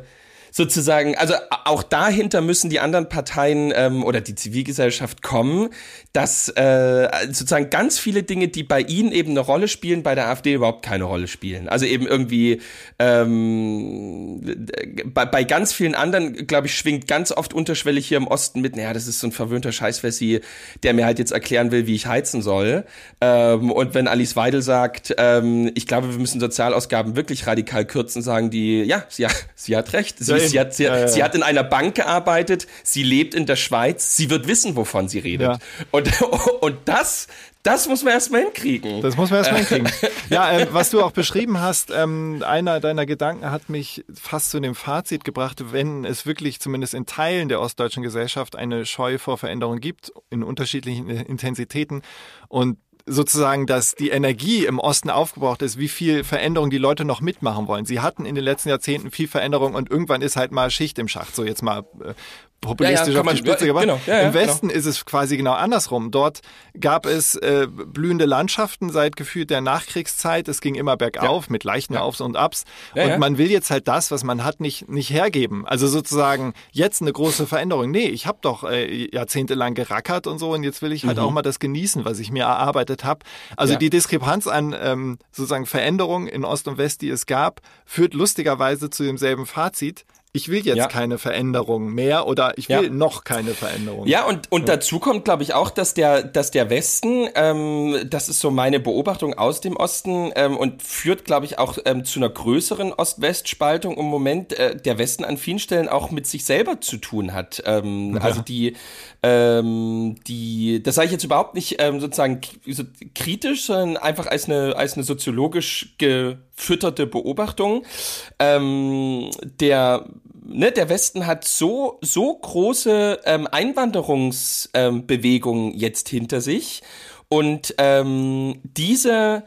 sozusagen, also auch dahinter müssen die anderen Parteien ähm, oder die Zivilgesellschaft kommen, dass äh, sozusagen ganz viele Dinge, die bei ihnen eben eine Rolle spielen, bei der AfD überhaupt keine Rolle spielen. Also eben irgendwie ähm, bei, bei ganz vielen anderen, glaube ich, schwingt ganz oft unterschwellig hier im Osten mit, naja, das ist so ein verwöhnter Scheißwessi, der mir halt jetzt erklären will, wie ich heizen soll. Ähm, und wenn Alice Weidel sagt, ähm, ich glaube, wir müssen Sozialausgaben wirklich radikal kürzen, sagen die, ja, sie, [LAUGHS] sie hat recht. Sie, Ja, sie, eben. hat, sie, Ja, ja, sie hat in einer Bank gearbeitet, sie lebt in der Schweiz, sie wird wissen, wovon sie redet. Ja. Und, [LAUGHS] und das, das muss man erstmal hinkriegen. Das muss man erstmal hinkriegen. [LAUGHS] Ja, ähm, was du auch beschrieben hast, ähm, einer deiner Gedanken hat mich fast zu dem Fazit gebracht, wenn es wirklich zumindest in Teilen der ostdeutschen Gesellschaft eine Scheu vor Veränderung gibt, in unterschiedlichen äh, Intensitäten und sozusagen, dass die Energie im Osten aufgebraucht ist, wie viel Veränderung die Leute noch mitmachen wollen. Sie hatten in den letzten Jahrzehnten viel Veränderung und irgendwann ist halt mal Schicht im Schacht, so jetzt mal äh, populistisch Ja, ja, auf die Spitze gebracht. genau, ja, Im Westen ist es quasi genau andersrum. Dort gab es äh, blühende Landschaften seit gefühlt der Nachkriegszeit. Es ging immer bergauf mit leichten Aufs und Abs. Und man will jetzt halt das, was man hat, nicht, nicht hergeben. Also sozusagen jetzt eine große Veränderung. Nee, ich habe doch äh, jahrzehntelang gerackert und so und jetzt will ich halt auch mal das genießen, was ich mir erarbeitet habe. Also Mhm. Die Diskrepanz an ähm, sozusagen Veränderungen in Ost und West, die es gab, führt lustigerweise zu demselben Fazit. Ich will jetzt Ja. keine Veränderung mehr oder ich will Ja. noch keine Veränderung. Ja, und, und dazu kommt, glaube ich, auch, dass der, dass der Westen, ähm, das ist so meine Beobachtung aus dem Osten ähm, und führt, glaube ich, auch ähm, zu einer größeren Ost-West-Spaltung im Moment, äh, der Westen an vielen Stellen auch mit sich selber zu tun hat. Ähm, Also die, ähm, die, das sage ich jetzt überhaupt nicht ähm, sozusagen so kritisch, sondern einfach als eine, als eine soziologisch gefütterte Beobachtung. Ähm, der ne, der Westen hat so, so große ähm, Einwanderungsbewegungen ähm, jetzt hinter sich. Und ähm, diese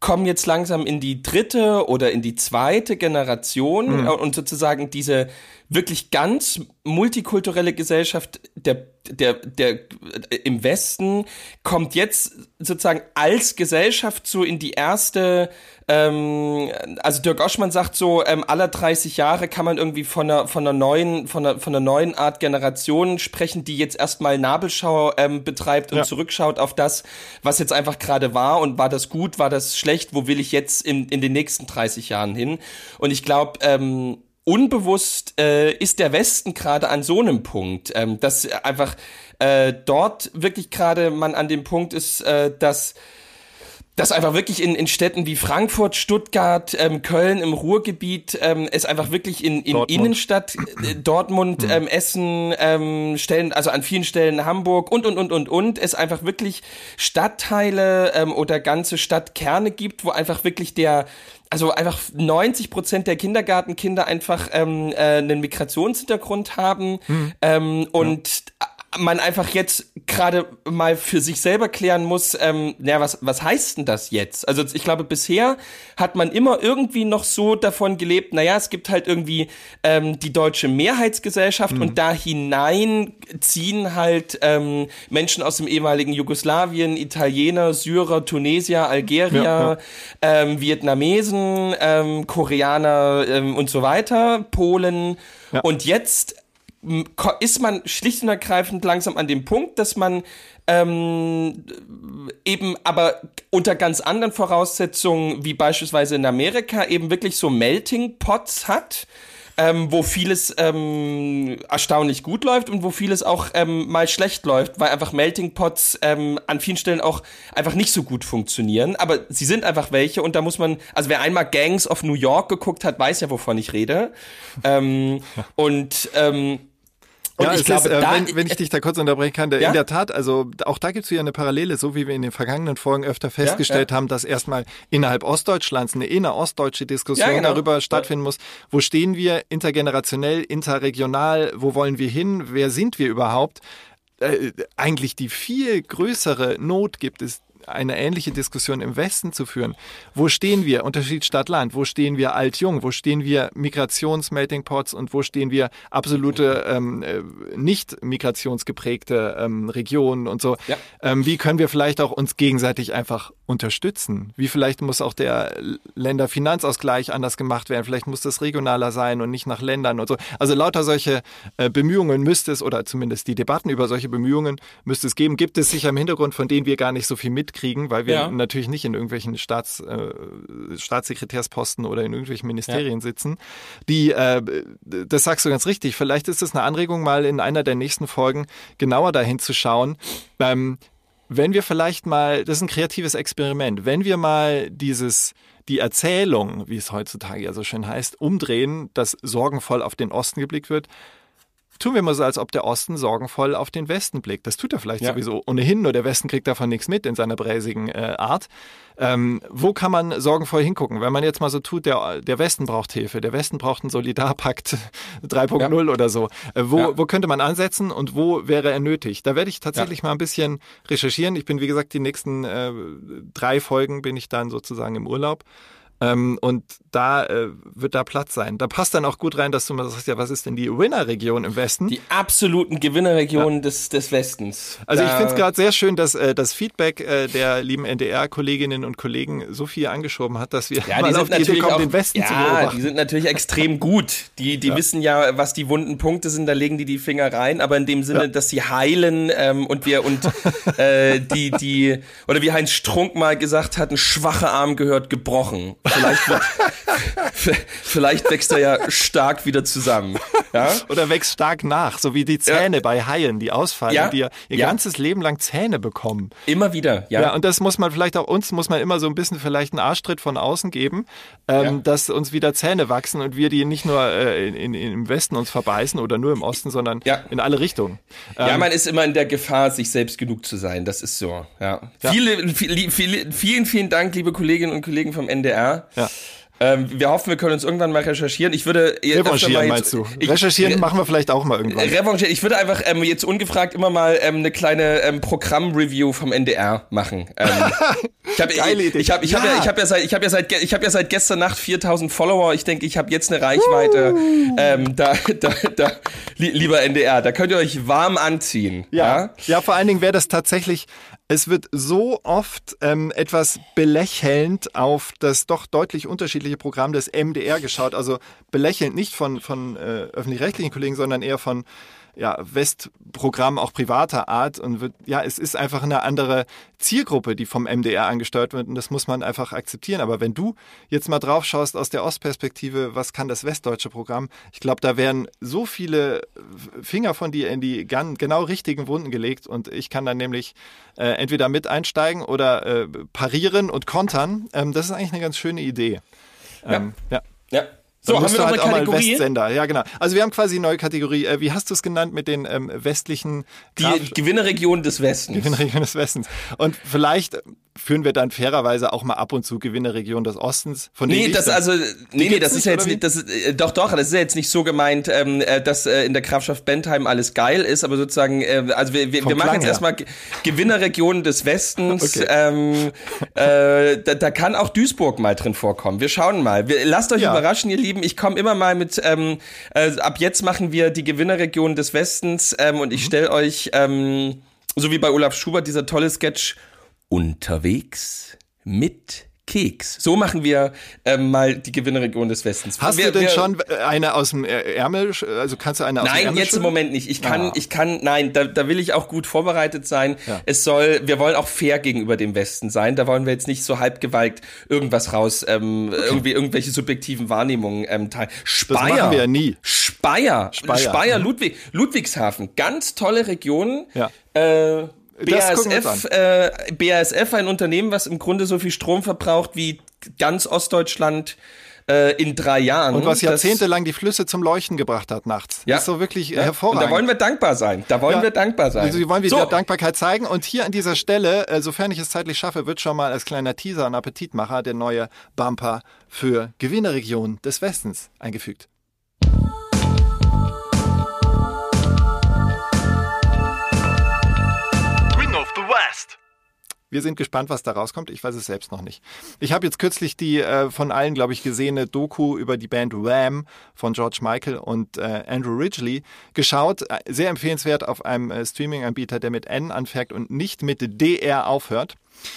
kommen jetzt langsam in die dritte oder in die zweite Generation äh, und sozusagen diese wirklich ganz multikulturelle Gesellschaft, der der, der im Westen kommt jetzt sozusagen als Gesellschaft so in die erste, ähm, also Dirk Oschmann sagt so, ähm, aller 30 Jahre kann man irgendwie von einer, von einer neuen, von einer, von einer neuen Art Generation sprechen, die jetzt erstmal Nabelschau ähm, betreibt und ja. zurückschaut auf das, was jetzt einfach gerade war und war das gut, war das schlecht, wo will ich jetzt in, in den nächsten 30 Jahren hin? Und ich glaube, ähm, unbewusst äh, ist der Westen gerade an so einem Punkt, ähm, dass einfach äh, dort wirklich gerade man an dem Punkt ist, äh, dass dass einfach wirklich in, in Städten wie Frankfurt, Stuttgart, ähm, Köln im Ruhrgebiet ähm, es einfach wirklich in, in Dortmund. Innenstadt, äh, Dortmund, mhm. ähm, Essen, ähm, Stellen, also an vielen Stellen Hamburg und und und und und es einfach wirklich Stadtteile ähm, oder ganze Stadtkerne gibt, wo einfach wirklich der also einfach 90 Prozent der Kindergartenkinder einfach ähm, äh, einen Migrationshintergrund haben mhm. ähm, und ja man einfach jetzt gerade mal für sich selber klären muss, ähm, naja, was, was heißt denn das jetzt? Also ich glaube, bisher hat man immer irgendwie noch so davon gelebt, naja, es gibt halt irgendwie ähm, die deutsche Mehrheitsgesellschaft mhm. und da hinein ziehen halt ähm, Menschen aus dem ehemaligen Jugoslawien, Italiener, Syrer, Tunesier, Algerier, ja, ja. Ähm, Vietnamesen, ähm, Koreaner ähm, und so weiter, Polen. Ja. Und jetzt ist man schlicht und ergreifend langsam an dem Punkt, dass man ähm, eben aber unter ganz anderen Voraussetzungen, wie beispielsweise in Amerika, eben wirklich so Melting Pots hat. Ähm, wo vieles ähm, erstaunlich gut läuft und wo vieles auch ähm, mal schlecht läuft, weil einfach Melting Pots ähm, an vielen Stellen auch einfach nicht so gut funktionieren. Aber sie sind einfach welche und da muss man, also wer einmal Gangs of New York geguckt hat, weiß ja, wovon ich rede. Ähm, [LAUGHS] und ähm, und ja, ich glaube, ist, äh, wenn, wenn, ich dich da kurz unterbrechen kann, ja? in der Tat, also auch da gibt es ja eine Parallele, so wie wir in den vergangenen Folgen öfter festgestellt ja, haben, dass erstmal innerhalb Ostdeutschlands eine innerostdeutsche Diskussion genau. darüber stattfinden muss, wo stehen wir intergenerationell, interregional, wo wollen wir hin, wer sind wir überhaupt? Äh, eigentlich die viel größere Not gibt es eine ähnliche Diskussion im Westen zu führen. Wo stehen wir? Unterschied Stadt-Land. Wo stehen wir alt-jung? Wo stehen wir Migrations-Melting-Pots und wo stehen wir absolute ähm, äh, nicht migrationsgeprägte ähm, Regionen und so? Ja. Ähm, wie können wir vielleicht auch uns gegenseitig einfach unterstützen? Wie vielleicht muss auch der Länderfinanzausgleich anders gemacht werden? Vielleicht muss das regionaler sein und nicht nach Ländern und so. Also lauter solche äh, Bemühungen müsste es, oder zumindest die Debatten über solche Bemühungen müsste es geben. Gibt es sicher im Hintergrund, von denen wir gar nicht so viel mit mitkriegen, weil wir ja. natürlich nicht in irgendwelchen Staats, äh, Staatssekretärsposten oder in irgendwelchen Ministerien ja. sitzen. Die, äh, das sagst du ganz richtig, vielleicht ist es eine Anregung, mal in einer der nächsten Folgen genauer dahin zu schauen. Ähm, wenn wir vielleicht mal, das ist ein kreatives Experiment, wenn wir mal dieses die Erzählung, wie es heutzutage ja so schön heißt, umdrehen, dass sorgenvoll auf den Osten geblickt wird, tun wir mal so, als ob der Osten sorgenvoll auf den Westen blickt. Das tut er vielleicht ja. sowieso ohnehin, nur der Westen kriegt davon nichts mit in seiner bräsigen äh, Art. Ähm, wo kann man sorgenvoll hingucken? Wenn man jetzt mal so tut, der, der Westen braucht Hilfe, der Westen braucht einen Solidarpakt [LAUGHS] 3.0 ja. oder so. Äh, wo, ja. wo könnte man ansetzen und wo wäre er nötig? Da werde ich tatsächlich mal ein bisschen recherchieren. Ich bin, wie gesagt, die nächsten äh, drei Folgen bin ich dann sozusagen im Urlaub. Ähm, und da äh, wird da Platz sein. Da passt dann auch gut rein, dass du mal sagst, ja, was ist denn die Winnerregion im Westen? Die absoluten Gewinnerregionen ja. des, des Westens. Also da ich finde es gerade sehr schön, dass äh, das Feedback äh, der lieben NDR-Kolleginnen und Kollegen so viel angeschoben hat, dass wir ja, mal auf die Idee kommen, auch, den Westen ja, zu beobachten. die sind natürlich extrem gut. Die, die ja. wissen ja, was die wunden Punkte sind, da legen die die Finger rein, aber in dem Sinne, dass sie heilen ähm, und wir und [LAUGHS] äh, die, die, oder wie Heinz Strunk mal gesagt hat, ein schwacher Arm gehört gebrochen. Vielleicht, wird, [LAUGHS] vielleicht wächst er ja stark wieder zusammen. Ja? Oder wächst stark nach, so wie die Zähne ja. bei Haien, die ausfallen, ja. die ihr, ihr ja. ganzes Leben lang Zähne bekommen. Immer wieder, ja. Ja, und das muss man vielleicht auch uns, muss man immer so ein bisschen vielleicht einen Arschtritt von außen geben, ähm, dass uns wieder Zähne wachsen und wir die nicht nur äh, in, in, im Westen uns verbeißen oder nur im Osten, sondern in alle Richtungen. Ähm, ja, man ist immer in der Gefahr, sich selbst genug zu sein. Das ist so. Ja. Viele, viele, viele, vielen, vielen Dank, liebe Kolleginnen und Kollegen vom NDR. Ja. Ähm, wir hoffen, wir können uns irgendwann mal recherchieren. Ich würde revanchieren mal meinst du? Ich, recherchieren machen wir vielleicht auch mal irgendwann. Revanchieren. Ich würde einfach ähm, jetzt ungefragt immer mal ähm, eine kleine ähm, Programmreview vom NDR machen. Ähm, [LAUGHS] ich habe Idee. Ich habe ich ja. habe ja ich habe ja seit ich habe ja seit ich habe ja seit gestern Nacht 4000 Follower. Ich denke, ich habe jetzt eine Reichweite. Ähm, da, da, da lieber NDR, da könnt ihr euch warm anziehen. Ja, Ja, ja vor allen Dingen wäre das tatsächlich, es wird so oft ähm, etwas belächelnd auf das doch deutlich unterschiedliche Programm des MDR geschaut. Also belächelnd nicht von, von äh, öffentlich-rechtlichen Kollegen, sondern eher von ja, Westprogramm auch privater Art und wird, ja, es ist einfach eine andere Zielgruppe, die vom MDR angesteuert wird und das muss man einfach akzeptieren. Aber wenn du jetzt mal drauf schaust aus der Ostperspektive, was kann das westdeutsche Programm? Ich glaube, da werden so viele Finger von dir in die genau richtigen Wunden gelegt und ich kann dann nämlich äh, entweder mit einsteigen oder äh, parieren und kontern. Ähm, das ist eigentlich eine ganz schöne Idee. Ähm, ja. ja. So, Dann haben wir noch halt eine auch mal Kategorie? Westsender. Ja, genau. Also wir haben quasi eine neue Kategorie. Äh, wie hast du es genannt mit den ähm, westlichen Die Graf- Gewinnerregion des Westens. Gewinnerregion des Westens? Und vielleicht führen wir dann fairerweise auch mal ab und zu Gewinnerregion des Ostens. Von denen Nee, das also nee, nee, das ist ja jetzt nicht das ist, äh, doch doch, das ist ja jetzt nicht so gemeint, ähm, äh, dass äh, in der Grafschaft Bentheim alles geil ist, aber sozusagen äh, also wir, wir, Vom wir machen Klang jetzt her. erstmal Ge- Gewinnerregion des Westens. Okay. Ähm, äh, da, da kann auch Duisburg mal drin vorkommen. Wir schauen mal. Wir, lasst euch Ja. überraschen, ihr Lieben. Ich komme immer mal mit ähm, äh, ab jetzt machen wir die Gewinnerregion des Westens ähm, und Mhm. ich stelle euch ähm, so wie bei Olaf Schubert dieser tolle Sketch unterwegs mit Keks. So machen wir ähm, mal die Gewinnerregion des Westens. Hast wir, du denn wir, schon eine aus dem Ärmel? Also kannst du eine aus dem Nein, Ärmel jetzt im? Moment nicht. Ich kann, Ah. ich kann, nein, da, da will ich auch gut vorbereitet sein. Ja. Es soll, wir wollen auch fair gegenüber dem Westen sein. Da wollen wir jetzt nicht so halbgewalkt irgendwas raus, ähm, irgendwie irgendwelche subjektiven Wahrnehmungen ähm, teilen. Speyer, machen wir ja nie. Speyer, Speyer. Speyer, Ludwig, Ludwigshafen, ganz tolle Region. Ja. Äh, Wir BASF, äh, BASF, ein Unternehmen, was im Grunde so viel Strom verbraucht wie ganz Ostdeutschland äh, in drei Jahren. Und was jahrzehntelang die Flüsse zum Leuchten gebracht hat nachts. Ja. Das ist so wirklich Ja, hervorragend. Und da wollen wir dankbar sein. Da wollen Ja. wir dankbar sein. Also wir wollen so, wieder Dankbarkeit zeigen. Und hier an dieser Stelle, äh, sofern ich es zeitlich schaffe, wird schon mal als kleiner Teaser und Appetitmacher der neue Bumper für Gewinnerregion des Westens eingefügt. West. Wir sind gespannt, was da rauskommt. Ich weiß es selbst noch nicht. Ich habe jetzt kürzlich die äh, von allen, glaube ich, gesehene Doku über die Band Wham von George Michael und äh, Andrew Ridgely geschaut. Äh, Sehr empfehlenswert auf einem äh, Streaming-Anbieter, der mit N anfängt und nicht mit DR aufhört.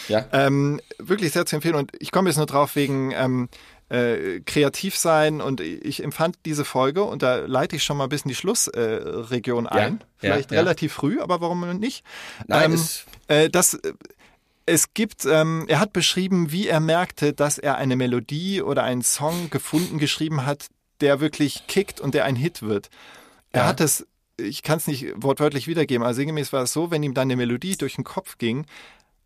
ja. Ähm, wirklich sehr zu empfehlen. Und ich komme jetzt nur drauf wegen ähm, äh, kreativ sein. Und ich empfand diese Folge, und da leite ich schon mal ein bisschen die Schlussregion äh, ein. ja, Vielleicht ja. relativ früh, aber warum nicht? Nein, ähm, äh, das, äh, es gibt, ähm, er hat beschrieben, wie er merkte, dass er eine Melodie oder einen Song gefunden, geschrieben hat, der wirklich kickt und der ein Hit wird. Er Ja. hat es, ich kann es nicht wortwörtlich wiedergeben, aber sinngemäß war es so, wenn ihm dann eine Melodie durch den Kopf ging,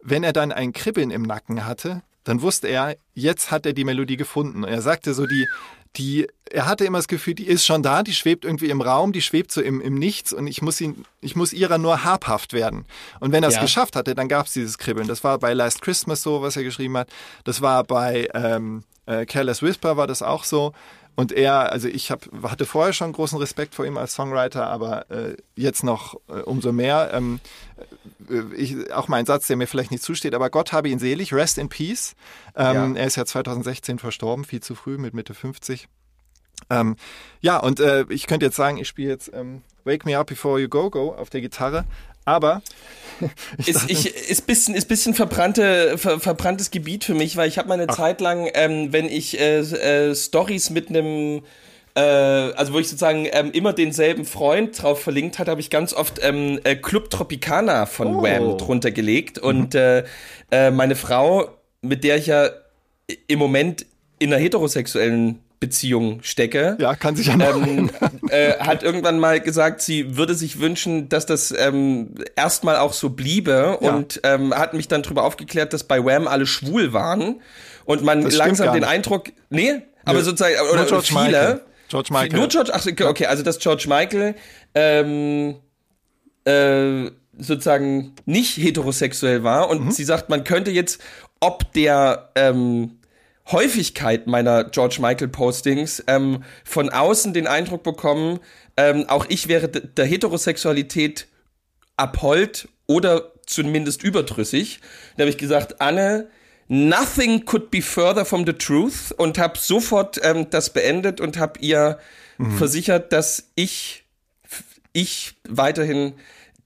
wenn er dann ein Kribbeln im Nacken hatte, dann wusste er, jetzt hat er die Melodie gefunden. Und er sagte so, die, die, er hatte immer das Gefühl, die ist schon da, die schwebt irgendwie im Raum, die schwebt so im, im Nichts und ich muss ihn, ich muss ihrer nur habhaft werden. Und wenn er es Ja. geschafft hatte, dann gab es dieses Kribbeln. Das war bei Last Christmas so, was er geschrieben hat. Das war bei ähm, äh, Careless Whisper war das auch so. Und er, also ich hab, hatte vorher schon großen Respekt vor ihm als Songwriter, aber äh, jetzt noch äh, umso mehr. Ähm, äh, ich, auch mein Satz, der mir vielleicht nicht zusteht, aber Gott habe ihn selig, rest in peace. Ähm, Ja. Er ist ja 2016 verstorben, viel zu früh mit Mitte 50. Ähm, ja, und äh, ich könnte jetzt sagen, ich spiele jetzt ähm, Wake Me Up Before You Go Go auf der Gitarre, aber [LAUGHS] ist, ich, ist bisschen ist bisschen verbrannte ver, verbranntes Gebiet für mich, weil ich habe meine Zeit lang, ähm, wenn ich äh, äh, Stories mit einem äh, also wo ich sozusagen ähm, immer denselben Freund drauf verlinkt hatte, habe ich ganz oft ähm, äh, Club Tropicana von Oh. Wham drunter gelegt. Und äh, äh, meine Frau, mit der ich ja im Moment in einer heterosexuellen Beziehung stecke, ja, kann sich ja ähm, [LAUGHS] äh, hat irgendwann mal gesagt, sie würde sich wünschen, dass das ähm, erstmal auch so bliebe Ja. und ähm, hat mich dann darüber aufgeklärt, dass bei Wham alle schwul waren und man Das langsam den. Eindruck, nee, aber Nö. sozusagen oder, Nur oder George viele, Michael. George Michael. nur George, ach, okay, also dass George Michael ähm, äh, sozusagen nicht heterosexuell war und Mhm. sie sagt, man könnte jetzt ob der ähm, Häufigkeit meiner George Michael Postings ähm, von außen den Eindruck bekommen, ähm, auch ich wäre der Heterosexualität abhold oder zumindest überdrüssig. Da habe ich gesagt, Anne, nothing could be further from the truth und habe sofort ähm, das beendet und habe ihr versichert, dass ich ich weiterhin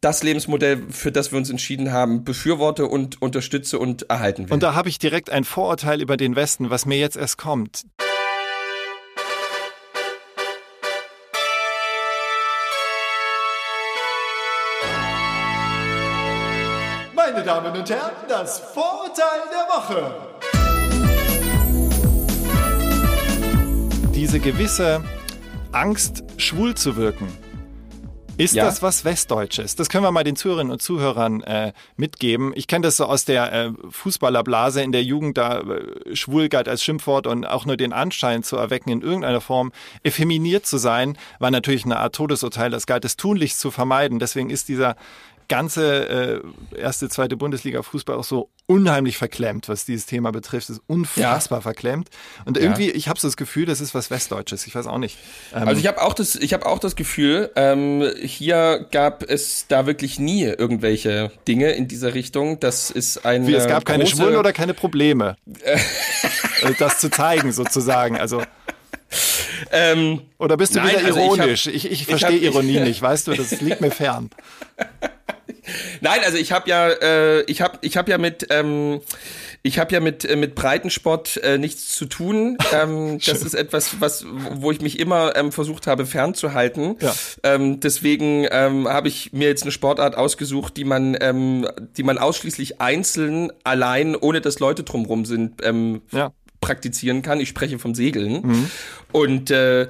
das Lebensmodell, für das wir uns entschieden haben, befürworte und unterstütze und erhalten will. Und da habe ich direkt ein Vorurteil über den Westen, was mir jetzt erst kommt. Meine Damen und Herren, das Vorurteil der Woche. Diese gewisse Angst, schwul zu wirken, ist ja. das was Westdeutsches? Das können wir mal den Zuhörerinnen und Zuhörern äh, mitgeben. Ich kenne das so aus der äh, Fußballerblase in der Jugend, da äh, schwul galt als Schimpfwort und auch nur den Anschein zu erwecken, in irgendeiner Form effeminiert zu sein, war natürlich eine Art Todesurteil. Das galt es tunlichst zu vermeiden. Deswegen ist dieser ganze äh, erste, zweite Bundesliga-Fußball auch so unheimlich verklemmt, was dieses Thema betrifft. Es ist unfassbar ja. verklemmt. Und irgendwie, ja. ich habe so das Gefühl, das ist was Westdeutsches. Ich weiß auch nicht. Ähm, also ich habe auch das, ich habe auch das Gefühl, ähm, hier gab es da wirklich nie irgendwelche Dinge in dieser Richtung. Das ist ein Wie, es gab keine Schwulen oder keine Probleme, äh, [LAUGHS] das zu zeigen sozusagen. Also ähm, Oder bist du nein, wieder ironisch? Also ich, ich, ich verstehe Ironie nicht, weißt du, das liegt mir fern. [LAUGHS] Nein, also ich habe ja, äh, ich habe, ich habe ja mit, ähm, ich habe ja mit äh, mit Breitensport äh, nichts zu tun. [LAUGHS] Ähm, das ist etwas, was, wo ich mich immer ähm, versucht habe fernzuhalten. Ja. Ähm, deswegen ähm, habe ich mir jetzt eine Sportart ausgesucht, die man, ähm, die man ausschließlich einzeln, allein, ohne dass Leute drumrum sind, ähm, ja. praktizieren kann. Ich spreche vom Segeln mhm. und äh,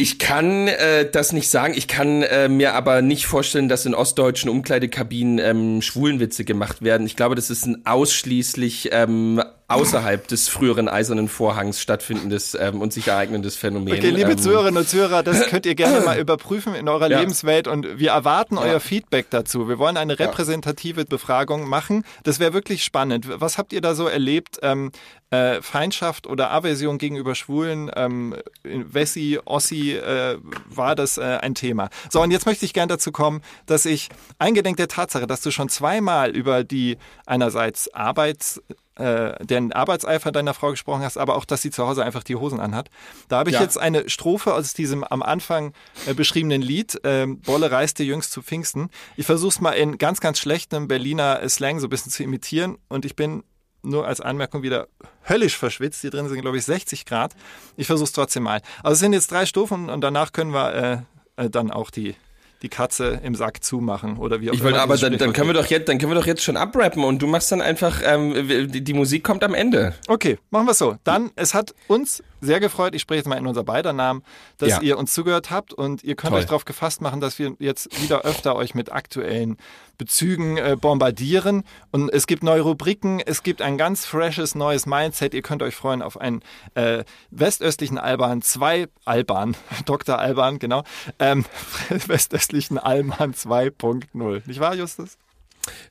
ich kann äh, das nicht sagen. Ich kann äh, mir aber nicht vorstellen, dass in ostdeutschen Umkleidekabinen ähm, Schwulenwitze gemacht werden. Ich glaube, das ist ein ausschließlich ähm, außerhalb des früheren Eisernen Vorhangs stattfindendes ähm, und sich ereignendes Phänomen. Okay, liebe ähm, Zuhörerinnen und Zuhörer, das könnt ihr gerne mal [CLEARS THROAT] überprüfen in eurer ja. Lebenswelt und wir erwarten ja. euer Feedback dazu. Wir wollen eine repräsentative Befragung machen. Das wäre wirklich spannend. Was habt ihr da so erlebt? Ähm, äh, Feindschaft oder Aversion gegenüber Schwulen, ähm, Wessi, Ossi, äh, war das äh, ein Thema. So, und jetzt möchte ich gerne dazu kommen, dass ich eingedenk der Tatsache, dass du schon zweimal über die einerseits Arbeits äh, den Arbeitseifer deiner Frau gesprochen hast, aber auch, dass sie zu Hause einfach die Hosen anhat. Da habe ich ja. jetzt eine Strophe aus diesem am Anfang äh, beschriebenen Lied, äh, Bolle reiste jüngst zu Pfingsten. Ich versuche es mal in ganz, ganz schlechtem Berliner Slang so ein bisschen zu imitieren und ich bin nur als Anmerkung wieder höllisch verschwitzt. Hier drin sind, glaube ich, 60 Grad. Ich versuche es trotzdem mal. Also es sind jetzt drei Stufen und danach können wir äh, äh dann auch die die Katze im Sack zumachen oder wie auch ich wollte, aber dann, dann können wir doch jetzt, dann können wir doch jetzt schon abrappen und du machst dann einfach, ähm, die, die Musik kommt am Ende. Okay, machen wir so. Dann, es hat uns sehr gefreut, ich spreche jetzt mal in unser beider Namen, dass ja. ihr uns zugehört habt und ihr könnt Toll. euch darauf gefasst machen, dass wir jetzt wieder öfter euch mit aktuellen Bezügen äh, bombardieren. Und es gibt neue Rubriken, es gibt ein ganz freshes neues Mindset. Ihr könnt euch freuen auf einen äh, westöstlichen Alban, zwei Alban, [LAUGHS] Dr. Alban, genau, ähm, [LAUGHS] westöstlichen Alban 2.0. Nicht wahr, Justus?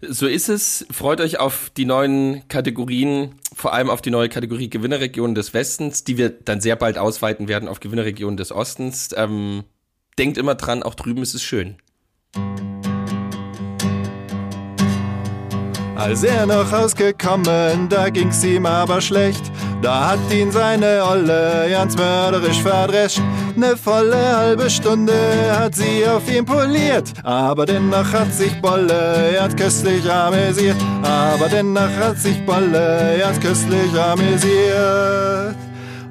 So ist es. Freut euch auf die neuen Kategorien, vor allem auf die neue Kategorie Gewinnerregionen des Westens, die wir dann sehr bald ausweiten werden auf Gewinnerregionen des Ostens. Ähm, denkt immer dran, auch drüben ist es schön. Als er noch rausgekommen, da ging's ihm aber schlecht. Da hat ihn seine Olle ganz mörderisch verdrescht. Ne volle halbe Stunde hat sie auf ihn poliert. Aber dennoch hat sich Bolle ganz köstlich amüsiert. Aber dennoch hat sich Bolle ganz köstlich amüsiert.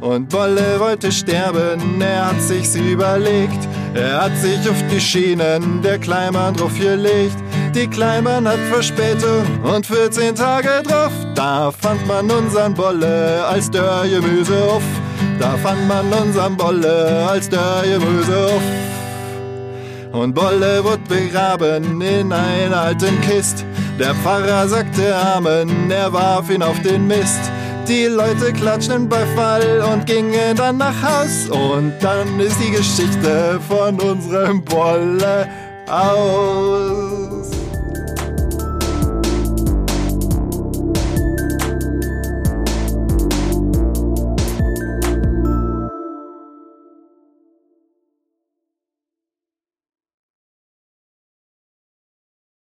Und Bolle wollte sterben, er hat sich's überlegt. Er hat sich auf die Schienen der Kleinbahn drauf gelegt. Die Kleinbahn hat Verspätung und 14 Tage drauf. Da fand man unseren Bolle als Dörrgemüse auf. Da fand man unseren Bolle als Dörrgemüse auf. Und Bolle wurde begraben in einer alten Kist. Der Pfarrer sagte Amen, er warf ihn auf den Mist. Die Leute klatschten Beifall und gingen dann nach Haus. Und dann ist die Geschichte von unserem Bolle aus.